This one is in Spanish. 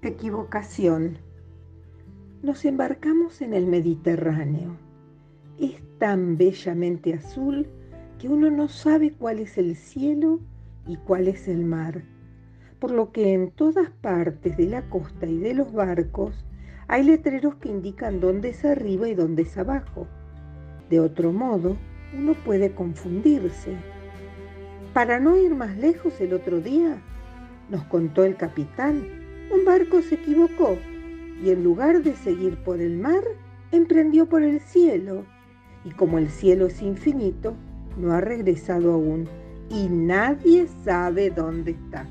Equivocación. Nos embarcamos en el Mediterráneo. Es tan bellamente azul que uno no sabe cuál es el cielo y cuál es el mar, por lo que en todas partes de la costa y de los barcos hay letreros que indican dónde es arriba y dónde es abajo. De otro modo, uno puede confundirse. Para no ir más lejos el otro día, nos contó el capitán, un barco se equivocó y en lugar de seguir por el mar, emprendió por el cielo. Y como el cielo es infinito, no ha regresado aún y nadie sabe dónde está.